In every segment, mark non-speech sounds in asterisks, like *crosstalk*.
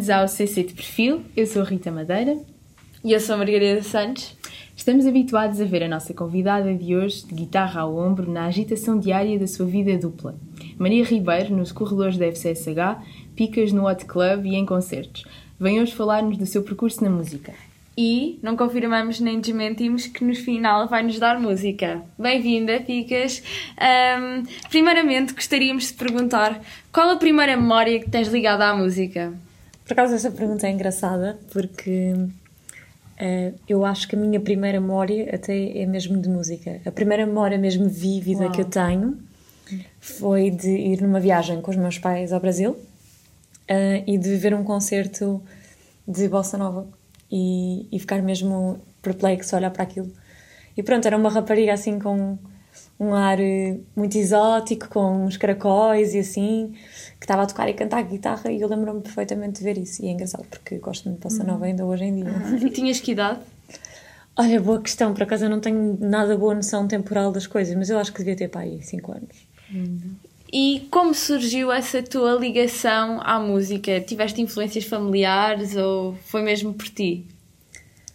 Bem-vindos ao CC de Perfil. Eu sou Rita Madeira. E eu sou Margarida Santos. Estamos habituados a ver a nossa convidada de hoje de guitarra ao ombro na agitação diária da sua vida dupla. Maria Ribeiro nos corredores da FCSH, Picas no Hot Club e em concertos. Vem hoje falar-nos do seu percurso na música. E não confirmamos nem desmentimos que no final vai nos dar música. Bem-vinda, Picas! Um, primeiramente, gostaríamos de perguntar qual a primeira memória que tens ligada à música? Por acaso, essa pergunta é engraçada porque uh, eu acho que a minha primeira memória até é mesmo de música. A primeira memória mesmo vívida Uau. que eu tenho foi de ir numa viagem com os meus pais ao Brasil uh, e de ver um concerto de bossa nova e, e ficar mesmo perplexo a olhar para aquilo. E pronto, era uma rapariga assim com um ar eh, muito exótico, com uns caracóis e assim, que estava a tocar e cantar guitarra e eu lembro-me perfeitamente de ver isso. E é engraçado porque gosto muito de bossa nova ainda hoje em dia. E tinhas que idade? Olha, boa questão, por acaso eu não tenho nada boa noção temporal das coisas, mas eu acho que devia ter para aí 5 anos. E como surgiu essa tua ligação à música? Tiveste influências familiares ou foi mesmo por ti?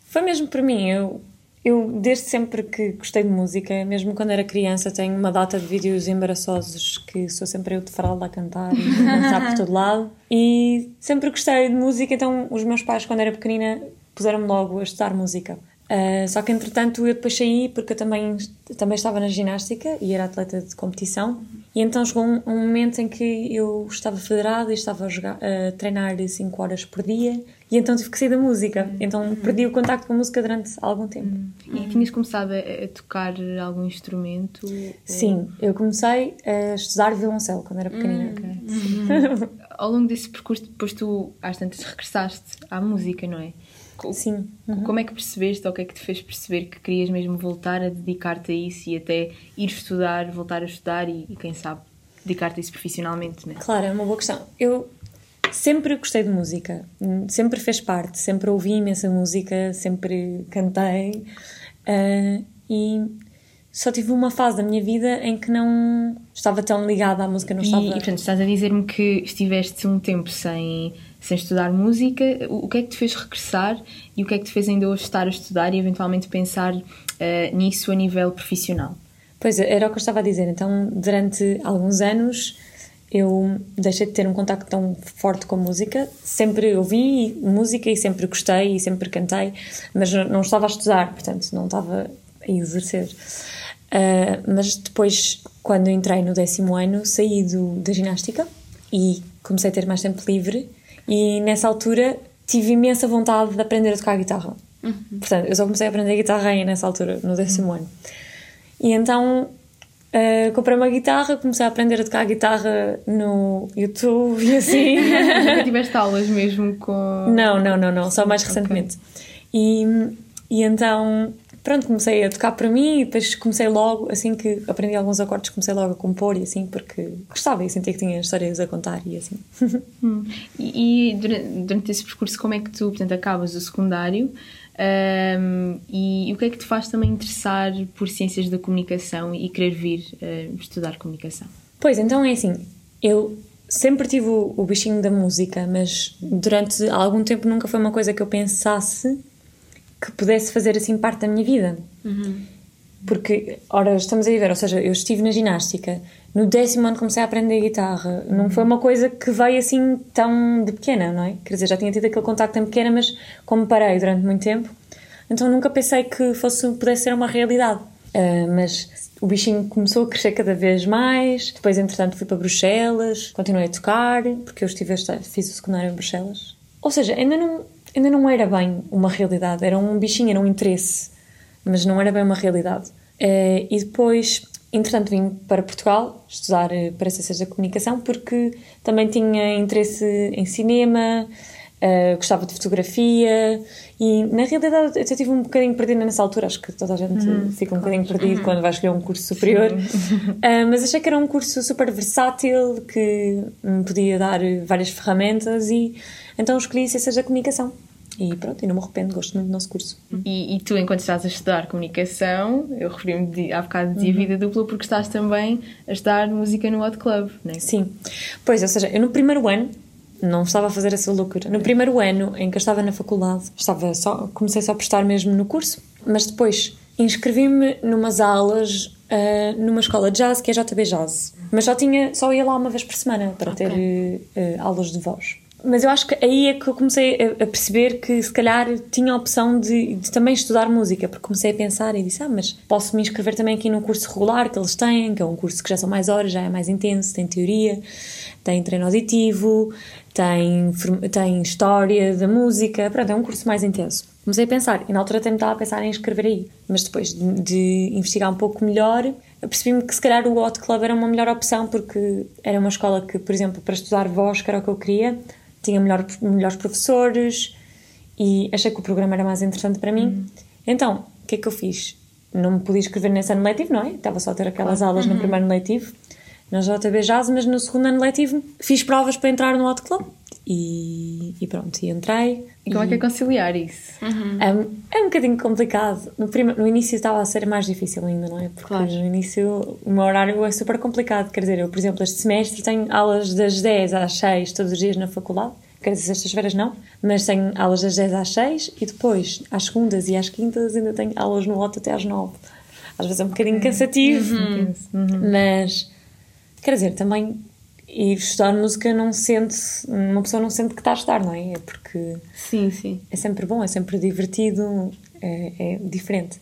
Foi mesmo por mim. Eu, eu desde sempre que gostei de música, mesmo quando era criança, tenho uma data de vídeos embaraçosos que sou sempre eu de fralda a cantar e a dançar por todo lado. E sempre gostei de música, então os meus pais, quando era pequenina, puseram-me logo a estudar música. Uh, só que entretanto eu depois saí porque eu também, também estava na ginástica e era atleta de competição e então chegou um, um momento em que eu estava federada e estava a, jogar, a treinar 5 horas por dia e então tive que sair da música então uhum. perdi o contacto com a música durante algum tempo uhum. E tinhas começado a, a, tocar algum instrumento? Sim, eu comecei a estudar violoncelo quando era pequenina uhum. *laughs* Ao longo desse percurso depois tu às tantas regressaste à música, não é? Sim. Uhum. Como é que percebeste ou o que é que te fez perceber que querias mesmo voltar a dedicar-te a isso e até ir estudar, voltar a estudar e, e quem sabe, dedicar-te a isso profissionalmente, né? Claro, é uma boa questão. Eu sempre gostei de música, sempre fez parte, sempre ouvi imensa música, sempre cantei uh, e só tive uma fase da minha vida em que não estava tão ligada à música, não e, estava... E, portanto, estás a dizer-me que estiveste um tempo sem sem estudar música, o que é que te fez regressar e o que é que te fez ainda hoje estar a estudar e eventualmente pensar uh, nisso a nível profissional? Pois, era o que eu estava a dizer. Então, durante alguns anos, eu deixei de ter um contacto tão forte com música. Sempre ouvi música e sempre gostei e sempre cantei, mas não estava a estudar, portanto, não estava a exercer. Uh, mas depois, quando entrei no décimo ano, saí do, da ginástica e comecei a ter mais tempo livre e nessa altura tive imensa vontade de aprender a tocar guitarra. Uhum. Portanto, eu só comecei a aprender guitarra aí nessa altura, no décimo uhum. ano. E então uh, comprei uma guitarra, comecei a aprender a tocar guitarra no YouTube e assim. *laughs* Nunca *laughs* tiveste aulas mesmo com. Não, não, não, não, só mais recentemente. Okay. E, e então pronto, comecei a tocar para mim e depois comecei logo, assim que aprendi alguns acordes, comecei logo a compor e assim, porque gostava e sentia que tinha histórias a contar e assim. *laughs* Hum. E, e durante, durante, esse percurso, como é que tu, portanto, acabas o secundário um, e, e, o que é que te faz também interessar por ciências da comunicação e querer vir uh, estudar comunicação? Pois, então é assim, eu sempre tive o, o bichinho da música, mas durante algum tempo nunca foi uma coisa que eu pensasse que pudesse fazer assim parte da minha vida. Uhum. Porque, ora, estamos a ver, ou seja, eu estive na ginástica, no décimo ano comecei a aprender guitarra, não foi uma coisa que veio assim tão de pequena, não é? Quer dizer, já tinha tido aquele contacto em pequena, mas como parei durante muito tempo, então nunca pensei que fosse, pudesse ser uma realidade. Uh, mas o bichinho começou a crescer cada vez mais, depois entretanto fui para Bruxelas, continuei a tocar, porque eu estive a fiz o secundário em Bruxelas. Ou seja, ainda não, ainda não era bem uma realidade, era um bichinho, era um interesse, mas não era bem uma realidade. Uh, e depois, entretanto, vim para Portugal estudar uh, para Ciências da Comunicação porque também tinha interesse em cinema, uh, gostava de fotografia e, na realidade, eu estive um bocadinho perdida nessa altura. Acho que toda a gente uhum, fica um bocadinho perdido uhum. quando vai escolher um curso superior. *laughs* mas achei que era um curso super versátil que me podia dar várias ferramentas e então escolhi Ciências da Comunicação. E pronto, e não me arrependo, gosto muito do nosso curso. E, e tu, enquanto estás a estudar comunicação, eu referi-me há bocado de uhum. vida dupla porque estás também a estudar música no Hot Club, não é? Sim. Pois, ou seja, eu no primeiro ano não estava a fazer essa loucura. No primeiro ano em que eu estava na faculdade, estava só, comecei só a prestar mesmo no curso, mas depois inscrevi-me numas aulas uh, numa escola de jazz que é JB Jazz. Mas só tinha, só ia lá uma vez por semana para okay. ter uh, aulas de voz. Mas eu acho que aí é que eu comecei a, perceber que se calhar tinha a opção de, de, também estudar música, porque comecei a pensar e disse: Ah, mas posso me inscrever também aqui num curso regular que eles têm, que é um curso que já são mais horas, já é mais intenso, tem teoria, tem treino auditivo, tem, tem história da música, pronto, é um curso mais intenso. Comecei a pensar, e na altura até me estava a pensar em inscrever aí, mas depois de, de investigar um pouco melhor, percebi-me que se calhar o Hot Club era uma melhor opção, porque era uma escola que, por exemplo, para estudar voz, que era o que eu queria, tinha melhor, melhores professores e achei que o programa era mais interessante para mim. Uhum. Então, o que é que eu fiz? Não me podia inscrever nesse ano letivo, não é? Estava só a ter aquelas claro. aulas uhum. no primeiro ano letivo, na JB Jazz, mas no segundo ano letivo fiz provas para entrar no Hot Club. E, e, pronto, e entrei. E como é que é conciliar isso? Uhum. É, é um bocadinho complicado. No, prima, no início estava a ser mais difícil ainda, não é? Porque claro. no início o meu horário é super complicado. Quer dizer, eu, por exemplo, este semestre tenho aulas das 10 às 6 todos os dias na faculdade. Quer dizer, sextas-feiras não, mas tenho aulas das 10 às 6 e depois, às segundas e às quintas, ainda tenho aulas no outro até às 9. Às vezes é um bocadinho cansativo, uhum. Uhum. mas quer dizer, também e estudar música não sente, uma pessoa não sente que está a estudar, não é? É porque. Sim, sim. É sempre bom, é sempre divertido, é, é diferente.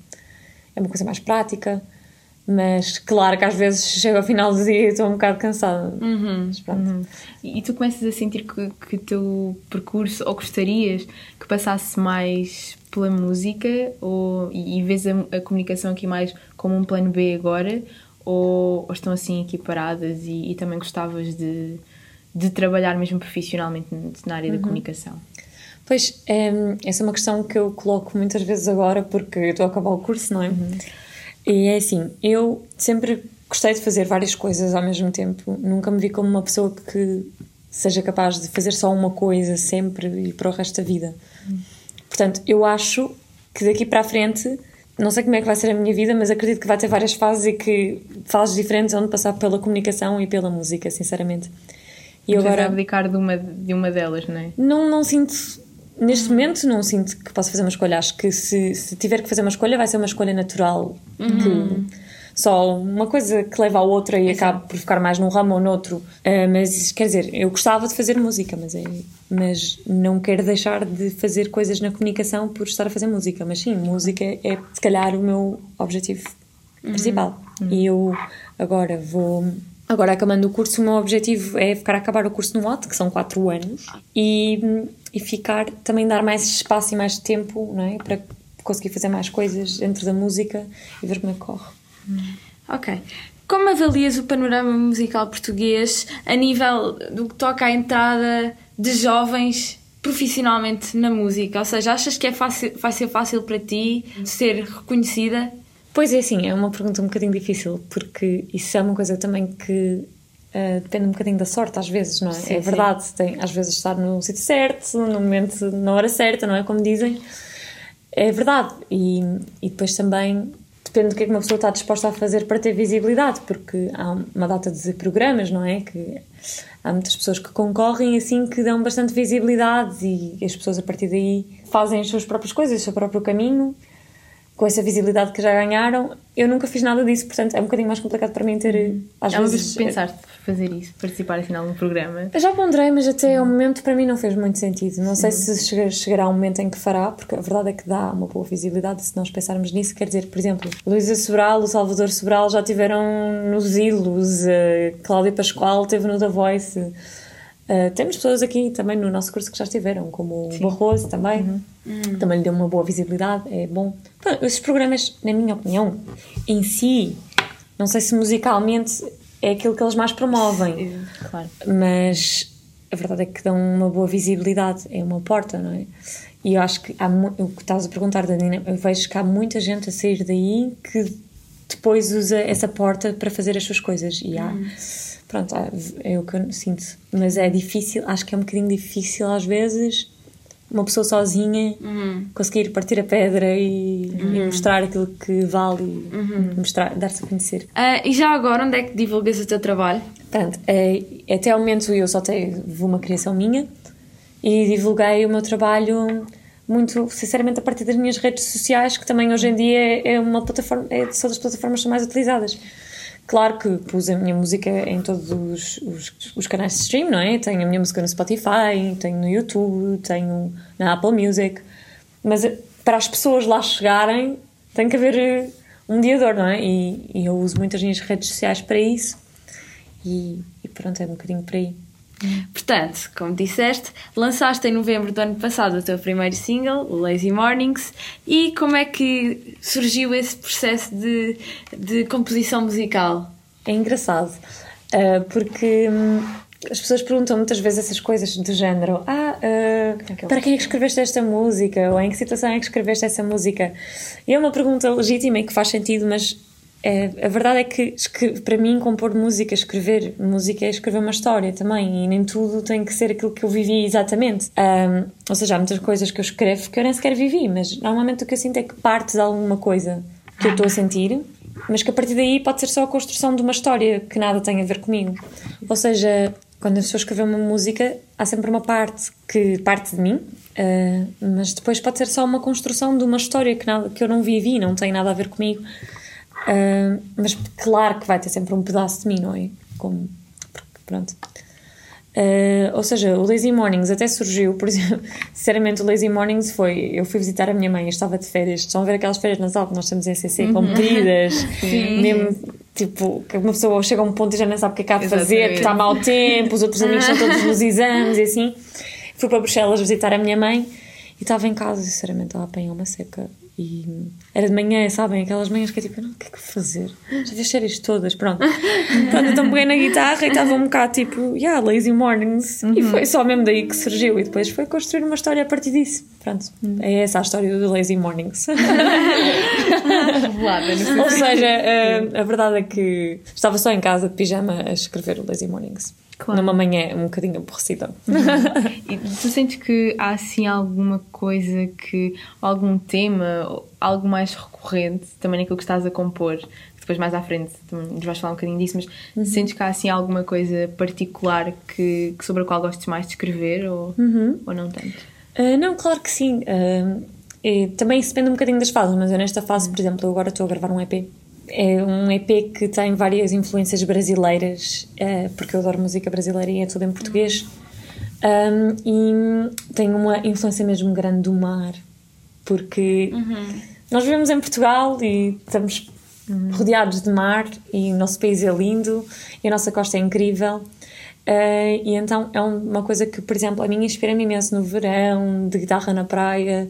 É uma coisa mais prática, mas claro que às vezes chego ao final do dia e estou um bocado cansada. Uhum. Uhum. E tu começas a sentir que, que o teu percurso, ou gostarias que passasse mais pela música, ou, e, e vês a, a comunicação aqui mais como um plano B agora? Ou, ou estão assim equiparadas e, e também gostavas de, de trabalhar mesmo profissionalmente na área uhum. da comunicação? Pois, é, essa é uma questão que eu coloco muitas vezes agora porque estou a acabar o curso, não é? Uhum. E é assim, eu sempre gostei de fazer várias coisas ao mesmo tempo, nunca me vi como uma pessoa que seja capaz de fazer só uma coisa sempre e para o resto da vida. Uhum. Portanto, eu acho que daqui para a frente não sei como é que vai ser a minha vida, mas acredito que vai ter várias fases e que fases diferentes onde passar pela comunicação e pela música, sinceramente. E mas agora abdicar de uma de uma delas, não é? Não, não sinto neste momento não sinto que possa fazer uma escolha. Acho que se, se tiver que fazer uma escolha, vai ser uma escolha natural. Uhum. Que, só uma coisa que leva à outra e acaba por ficar mais num ramo ou noutro. Uh, mas quer dizer, eu gostava de fazer música, mas, é, mas não quero deixar de fazer coisas na comunicação por estar a fazer música. Mas sim, música é se calhar o meu objetivo uhum. principal. Uhum. E eu agora vou. Agora, acabando o curso, o meu objetivo é ficar a acabar o curso no OT, que são 4 anos, e, e ficar, também dar mais espaço e mais tempo não é? para conseguir fazer mais coisas dentro da música e ver como é que corre. Ok. Como avalias o panorama musical português a nível do que toca à entrada de jovens profissionalmente na música? Ou seja, achas que é fácil, vai ser fácil para ti ser reconhecida? Pois é, sim, é uma pergunta um bocadinho difícil, porque isso é uma coisa também que uh, depende um bocadinho da sorte, às vezes, não é? Sim, é verdade, tem, às vezes estar no sítio certo, no momento, na hora certa, não é? Como dizem. É verdade. E, e depois também depende do que é que uma pessoa está disposta a fazer para ter visibilidade, porque há uma data de programas, não é? Que há muitas pessoas que concorrem assim que dão bastante visibilidade e as pessoas a partir daí fazem as suas próprias coisas, o seu próprio caminho com essa visibilidade que já ganharam, eu nunca fiz nada disso, portanto é um bocadinho mais complicado para mim ter, uhum. às é vezes... pensaste fazer isso, participar afinal no programa? Eu já ponderei, mas até o momento para mim não fez muito sentido. Não sei se chegar, chegará um momento em que fará, porque a verdade é que dá uma boa visibilidade se nós pensarmos nisso. Quer dizer, por exemplo, Luísa Sobral, o Salvador Sobral já tiveram nos Ilos, Cláudia Pascoal teve no The Voice... Uh, temos pessoas aqui também no nosso curso que já estiveram, como Sim. o Barroso também, uhum. Uhum. também lhe deu uma boa visibilidade, é bom. Bom, esses programas, na minha opinião, em si, não sei se musicalmente é aquilo que eles mais promovem, claro. mas a verdade é que dão uma boa visibilidade, é uma porta, não é? E eu acho que há o que estás a perguntar, Danina, eu vejo que há muita gente a sair daí que depois usa essa porta para fazer as suas coisas e há. Uhum pronto, é o que eu sinto. Mas é difícil, acho que é um bocadinho difícil às vezes uma pessoa sozinha conseguir partir a pedra e, e mostrar aquilo que vale e mostrar, dar-se a conhecer. Ah, e já agora, onde é que divulgas o teu trabalho? Pronto, é, até ao momento eu só tive uma criação minha e divulguei o meu trabalho muito, sinceramente, a partir das minhas redes sociais, que também hoje em dia é uma plataforma, é, são das plataformas mais utilizadas. Claro que pus a minha música em todos os, os, os canais de stream, não é? Tenho a minha música no Spotify, tenho no YouTube, tenho na Apple Music, mas eh, para as pessoas lá chegarem tem que haver eh, um mediador, não é? E, e eu uso muito as minhas redes sociais para isso e, e pronto, é um bocadinho por aí. Portanto, como disseste, lançaste em novembro do ano passado o teu primeiro single, o Lazy Mornings, e como é que surgiu esse processo de, de composição musical? É engraçado, uh, porque hum, as pessoas perguntam muitas vezes essas coisas do género: Ah, uh, para quem é que escreveste esta música? Ou em que situação é que escreveste essa música? E é uma pergunta legítima e que faz sentido, mas é, a verdade é que, para mim, compor música, escrever música é escrever uma história também, e nem tudo tem que ser aquilo que eu vivi exatamente. Um, ou seja, há muitas coisas que eu escrevo que eu nem sequer vivi, mas normalmente o que eu sinto é que parte de alguma coisa que eu estou a sentir, mas que a partir daí pode ser só a construção de uma história que nada tem a ver comigo. Ou seja, quando a pessoa escrever uma música, há sempre uma parte que parte de mim, uh, mas depois pode ser só uma construção de uma história que, nada, que eu não vivi, não tem nada a ver comigo. Uh, mas claro que vai ter sempre um pedaço de mim, não é? Como, pronto. Uh, ou seja, o Lazy Mornings até surgiu, por exemplo, *laughs* sinceramente, o Lazy Mornings foi. Eu fui visitar a minha mãe, eu estava de férias. Estão a ver aquelas férias nas Alpes, nós temos em CC uhum. compridas, *laughs* mesmo tipo, que uma pessoa chega a um ponto e já não sabe o que é que há de fazer, porque está mau tempo, os outros *laughs* amigos estão todos nos exames e assim. Fui para Bruxelas visitar a minha mãe e estava em casa, sinceramente, estava a apanhar uma seca e era de manhã, sabem? Aquelas manhãs que é tipo, não, o que é que vou fazer? Já vi as séries todas, pronto. pronto então peguei na guitarra e estava um bocado tipo, yeah, Lazy Mornings. Uhum. E foi só mesmo daí que surgiu. E depois foi construir uma história a partir disso. Pronto. Uhum. É essa a história do Lazy Mornings. *laughs* Ou seja, a, a verdade é que estava só em casa de pijama a escrever o Lazy Mornings. Claro. Numa manhã um bocadinho aborrecida. Uhum. e tu sentes que há assim alguma coisa que. algum tema, algo mais recorrente também naquilo que estás a compor? Depois mais à frente nos vais falar um bocadinho disso, mas uhum. sentes que há assim alguma coisa particular que, que sobre a qual gostes mais de escrever ou, uhum. ou não tanto? Uh, não, claro que sim. Uh, também isso depende um bocadinho das fases, mas eu nesta fase, por exemplo, eu agora estou a gravar um EP é um EP que tem várias influências brasileiras, é, porque eu adoro música brasileira e é tudo em português. Um, e tem uma influência mesmo grande do mar, porque uhum. nós vivemos em Portugal e estamos uhum. rodeados de mar e o nosso país é lindo e a nossa costa é incrível. Uh, e então é uma coisa que, por exemplo, a mim inspira-me imenso no verão, de guitarra na praia,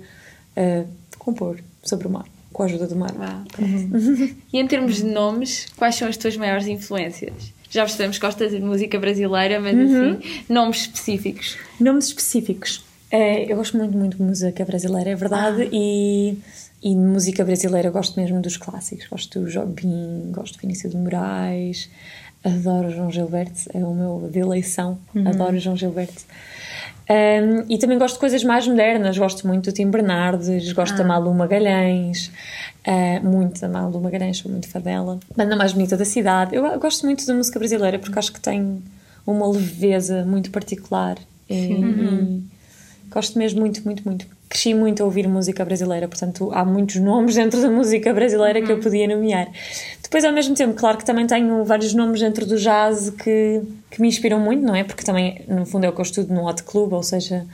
uh, compor sobre o mar com a ajuda do mar. Uhum. e em termos de nomes, quais são as tuas maiores influências? Já percebemos que gostas de música brasileira, mas uhum. assim, nomes específicos. Nomes específicos. É, eu gosto muito, muito de música brasileira, é verdade, ah. e, e música brasileira gosto mesmo dos clássicos. Gosto do Jobim, gosto do Vinícius de Moraes, adoro João Gilberto, é o meu de eleição, uhum. adoro João Gilberto. Um, e também gosto de coisas mais modernas, gosto muito do Tim Bernardes, gosto ah. da Malu Magalhães, uh, muito da Malu Magalhães, sou muito fã dela. Banda mais bonita da cidade. Eu gosto muito da música brasileira porque acho que tem uma leveza muito particular. E, uhum. e gosto mesmo muito, muito, muito. Cresci muito a ouvir música brasileira, portanto há muitos nomes dentro da música brasileira uhum. que eu uhum. podia nomear. Depois, ao mesmo tempo, claro que também tenho vários nomes dentro do jazz que, que me inspiram muito, não é? Porque também, no fundo, é o que eu estudo no Hot Club, ou seja,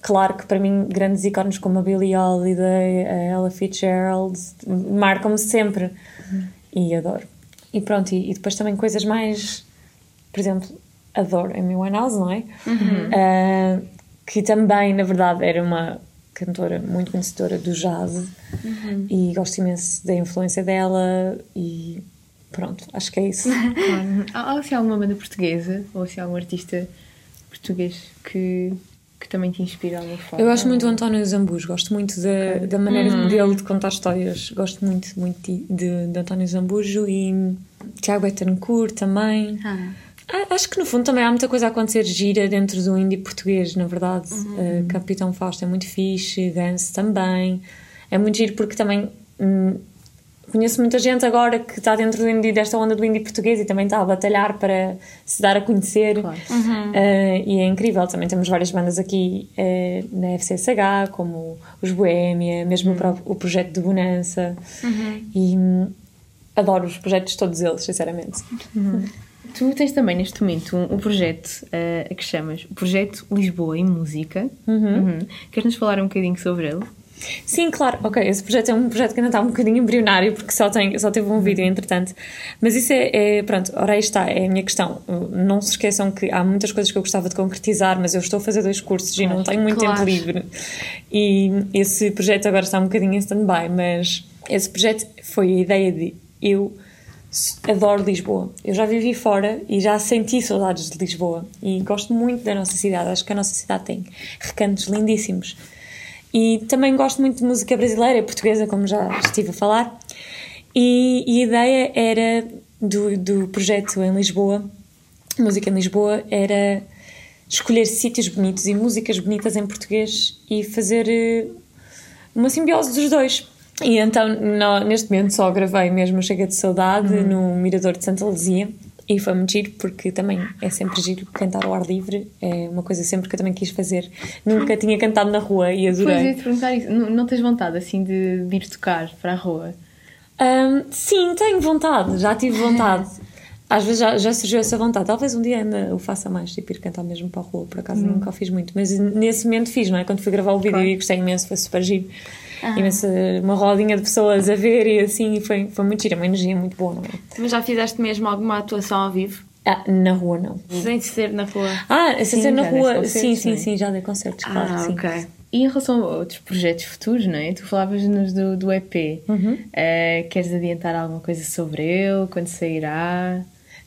claro que para mim grandes ícones como a Billie Holiday, a Ella Fitzgerald marcam-me sempre uhum. e adoro. E pronto, e, e, depois também coisas mais, por exemplo, adoro Amy Winehouse, não é? Uhum. Uh, que também, na verdade, era uma cantora muito conhecedora do jazz uhum. e gosto imenso da influência dela e pronto, acho que é isso. *laughs* Há se alguma banda portuguesa ou se há algum artista português que, que também te inspira alguma forma? Eu gosto muito do António Zambus, gosto muito da, okay. da maneira uhum. dele de contar histórias, gosto muito, muito de, de, António Zambujo e Tiago Betancourt também. Ah. Acho que no fundo também há muita coisa a acontecer gira dentro do indie português, na verdade. Uhum. Uh, Capitão Fausto é muito fixe, Gans também. É muito giro porque também hum, conheço muita gente agora que está dentro do indie, desta onda do indie português e também está a batalhar para se dar a conhecer. Claro. Uhum. Uh, e é incrível. Também temos várias bandas aqui uh, na FCSH, como os Boêmia, mesmo uhum. o, próprio, o projeto de Bonança. Uhum. E hum, adoro os projetos todos eles, sinceramente. Uhum. Tu tens também neste momento um, um projeto uh, que chamas o Projeto Lisboa em Música. Uhum. Uhum. Queres nos falar um bocadinho sobre ele? Sim, claro, ok. Esse projeto é um projeto que ainda está um bocadinho embrionário porque só, tem, só teve um vídeo entretanto. Mas isso é, é, pronto, ora aí está, é a minha questão. Não se esqueçam que há muitas coisas que eu gostava de concretizar, mas eu estou a fazer dois cursos claro, e não tenho muito claro. tempo livre. E esse projeto agora está um bocadinho em stand-by, mas esse projeto foi a ideia de eu adoro Lisboa. Eu já vivi fora e já senti saudades de Lisboa e gosto muito da nossa cidade. Acho que a nossa cidade tem recantos lindíssimos. E também gosto muito de música brasileira e portuguesa, como já estive a falar. E, e a ideia era do, do projeto em Lisboa, Música em Lisboa, era escolher sítios bonitos e músicas bonitas em português e fazer eh, uma simbiose dos dois. E então, no, neste momento, só gravei mesmo Chega de Saudade uhum. no Mirador de Santa Luzia. E foi muito giro, porque também é sempre giro cantar ao ar livre. É uma coisa sempre que eu também quis fazer. Nunca tinha cantado na rua e adorei. Pois, te perguntar isso. Não, não tens vontade, assim, de, de ir tocar para a rua? Um, sim, tenho vontade. Já tive vontade. Às vezes já, já, surgiu essa vontade. Talvez um dia ainda o faça mais, tipo ir cantar mesmo para a rua. Por acaso hum. nunca o fiz muito. Mas nesse momento fiz, não é? Quando fui gravar o vídeo claro. e gostei imenso, foi super giro ah. imensa, uma rodinha de pessoas a ver e assim, foi, foi muito giro, uma energia muito boa, não é? Mas já fizeste mesmo alguma atuação ao vivo? Ah, na rua não. Sem ser na rua? Ah, sem sim, ser na rua, sim, sim, é? sim, já dei concertos, claro, ah, sim. ok. E em relação a outros projetos futuros, não é? Tu falavas-nos do, do EP. Uhum. Uh, queres adiantar alguma coisa sobre ele? Quando sairá?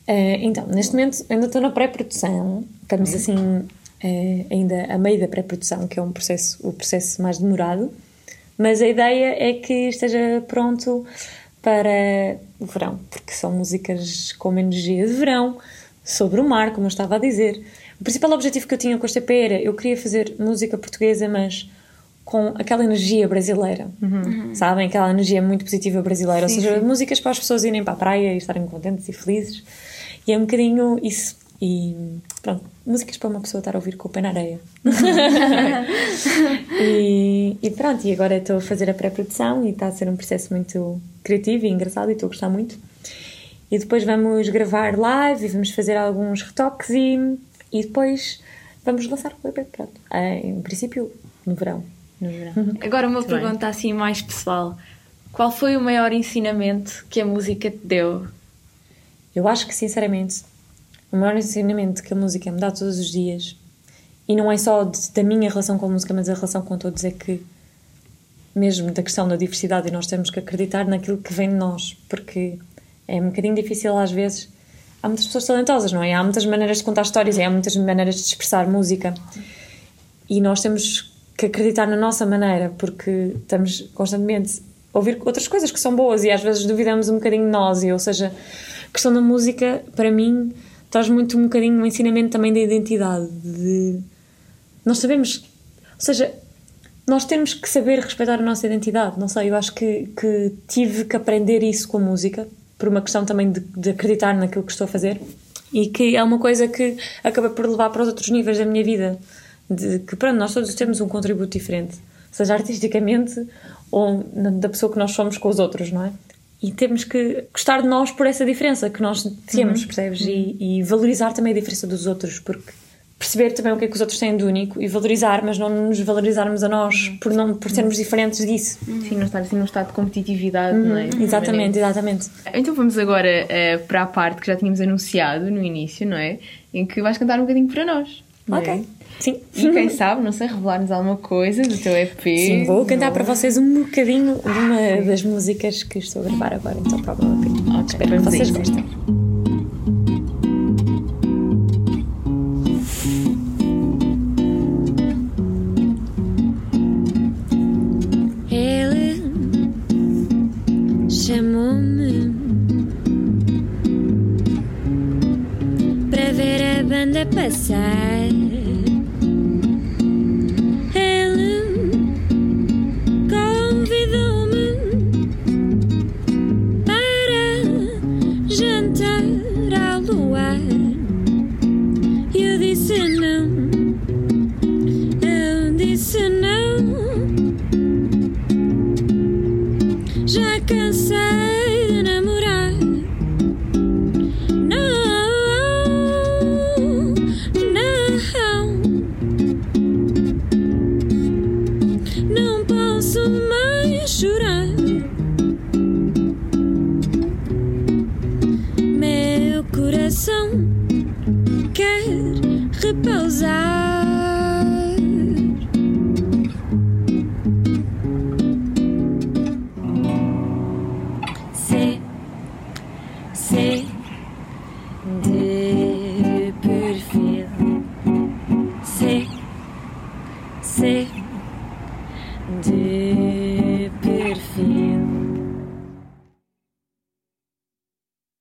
Uh, então, neste momento ainda estou na pré-produção. Estamos uhum. assim, uh, ainda a meio da pré-produção, que é um processo, o processo mais demorado. Mas a ideia é que esteja pronto para o verão, porque são músicas com uma energia de verão, sobre o mar, como eu estava a dizer. O principal objetivo que eu tinha com esta EP era eu queria fazer música portuguesa, mas com aquela energia brasileira, uhum. sabem? Aquela energia muito positiva brasileira, sim, ou seja, sim. músicas para as pessoas irem para a praia e estarem contentes e felizes. E é um bocadinho isso. E pronto, músicas para uma pessoa estar a ouvir com o pé na areia. *laughs* e, e, pronto, e agora estou a fazer a pré-produção e está a ser um processo muito criativo e engraçado e estou a gostar muito. E depois vamos gravar live e vamos fazer alguns retoques e, e depois vamos lançar o EP, pronto. Ah, em princípio, no verão. No verão. *laughs* Agora uma muito pergunta bem. assim mais pessoal. Qual foi o maior ensinamento que a música te deu? Eu acho que, sinceramente, o maior ensinamento que a música me dá todos os dias, e não é só de, da minha relação com a música, mas a relação com todos, é que, mesmo da questão da diversidade, nós temos que acreditar naquilo que vem de nós, porque é um bocadinho difícil às vezes. Há muitas pessoas talentosas, não é? Há muitas maneiras de contar histórias, há muitas maneiras de expressar música. E nós temos que acreditar na nossa maneira, porque estamos constantemente a ouvir outras coisas que são boas e às vezes duvidamos um bocadinho de nós. E, ou seja, a questão da música, para mim, traz muito um bocadinho um ensinamento também da identidade. De... Nós sabemos, ou seja, nós temos que saber respeitar a nossa identidade. Não sei, eu acho que, que tive que aprender isso com a música, por uma questão também de, de acreditar naquilo que estou a fazer e que é uma coisa que acaba por levar para os outros níveis da minha vida. De que, pronto, nós todos temos um contributo diferente, seja artisticamente ou da pessoa que nós somos com os outros, não é? E temos que gostar de nós por essa diferença que nós temos, uhum. percebes? Uhum. E, e, valorizar também a diferença dos outros, porque perceber também o que é que os outros têm de único e valorizar, mas não nos valorizarmos a nós uhum. por, não, por sermos diferentes disso. Uhum. Sim, não estar assim num estado de competitividade, não é? Uhum. Exatamente, exatamente. Então vamos agora uh, para a parte que já tínhamos anunciado no início, não é? Em que vais cantar um bocadinho para nós. Ok. É? Sim. E quem sabe, não sei, revelar-nos alguma coisa do teu EP. Sim, vou cantar para vocês um bocadinho de uma das músicas que estou a gravar agora, então para o meu EP. Okay, Espero que vocês gostem. Ele chamou-me para ver a passar.